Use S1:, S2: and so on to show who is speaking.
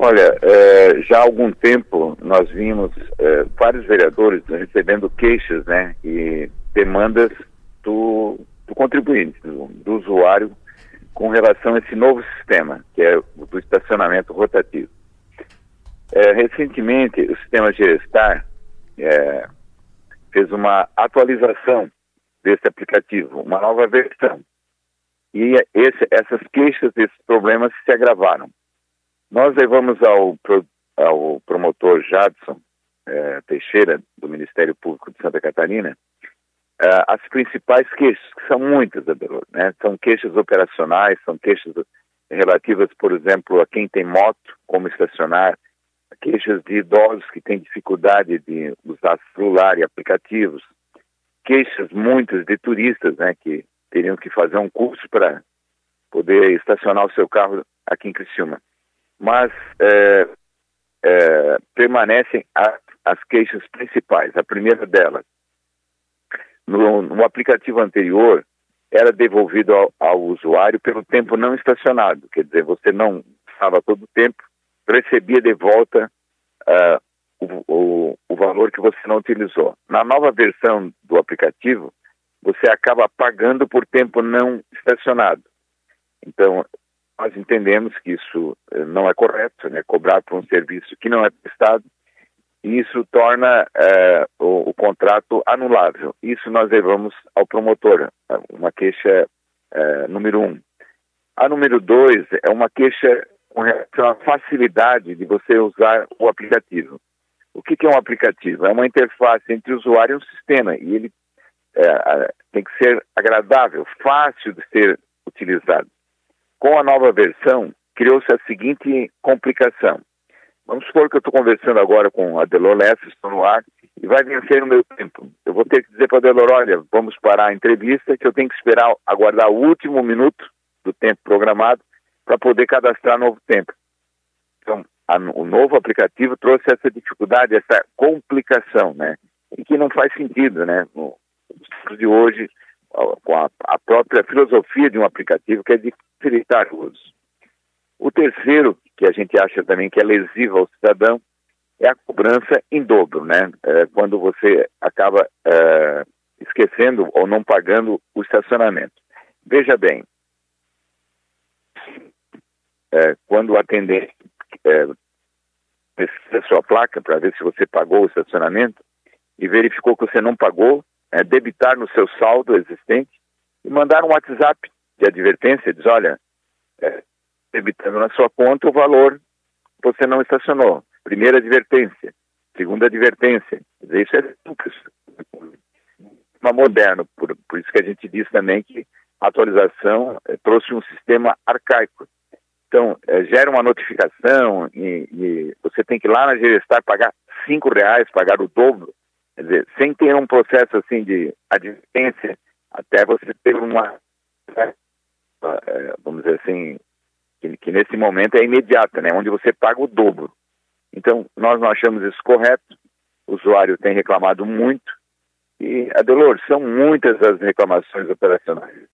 S1: Olha, é, já há algum tempo nós vimos é, vários vereadores recebendo queixas né, e demandas do, do contribuinte, do, do, usuário, com relação a esse novo sistema, que é o do estacionamento rotativo. É, recentemente, o sistema Gerestar fez uma atualização desse aplicativo, uma nova versão. E esse, essas queixas, esses problemas se agravaram. Nós levamos ao, ao promotor Jadson é, Teixeira, do Ministério Público de Santa Catarina, é, as principais queixas, que são muitas, né? São queixas operacionais, são queixas relativas, por exemplo, a quem tem moto, como estacionar, queixas de idosos que têm dificuldade de usar celular e aplicativos, queixas muitas de turistas, né, que teriam que fazer um curso para poder estacionar o seu carro aqui em Criciúma mas é, é, permanecem as, as, queixas principais. A primeira delas, no, no aplicativo anterior, era devolvido ao, ao, usuário pelo tempo não estacionado, quer dizer, você não estava todo o tempo, recebia de volta uh, o, o, o valor que você não utilizou. Na nova versão do aplicativo, você acaba pagando por tempo não estacionado. Então, nós entendemos que isso eh, não é correto, né? Cobrar por um serviço que não é prestado, e isso torna eh, o, o, contrato anulável. Isso nós levamos ao promotor, uma queixa eh, número um. A número dois é uma queixa com relação à facilidade de você usar o aplicativo. O que, que é um aplicativo? É uma interface entre o usuário e o sistema, e ele tem que ser agradável, fácil de ser utilizado. Com a nova versão, criou-se a seguinte complicação. Vamos supor que eu estou conversando agora com a Delor estou no ar, e vai vencer o meu tempo. Eu vou ter que dizer para a Delor, olha, vamos parar a entrevista, que eu tenho que esperar, aguardar o último minuto do tempo programado para poder cadastrar novo tempo. Então, a, o novo aplicativo trouxe essa dificuldade, essa complicação, né? E que não faz sentido, né? No, no de hoje, com a, a, própria filosofia de um aplicativo, que é de facilitar o uso. O terceiro, que a gente acha também que é lesivo ao cidadão, é a cobrança em dobro, né? É, quando você acaba é, esquecendo ou não pagando o estacionamento. Veja bem, é, quando o atendente é, precisa sua placa para ver se você pagou o estacionamento e verificou que você não pagou, é, debitar no seu saldo existente e mandar um WhatsApp de advertência, diz, olha, é, debitando na sua conta o valor você não estacionou. Primeira advertência. Segunda advertência. Dizer, isso é simples. Uma moderno, por, por isso que a gente diz também que a atualização é, trouxe um sistema arcaico. Então, é, gera uma notificação e, e, você tem que ir lá na Gerestar pagar cinco reais, pagar o dobro Quer dizer, sem ter um processo assim de advertência, até você ter uma, é, vamos dizer assim, que, que, nesse momento é imediata, né, onde você paga o dobro. Então, nós não achamos isso correto, o usuário tem reclamado muito, e, Adelor, são muitas as reclamações operacionais.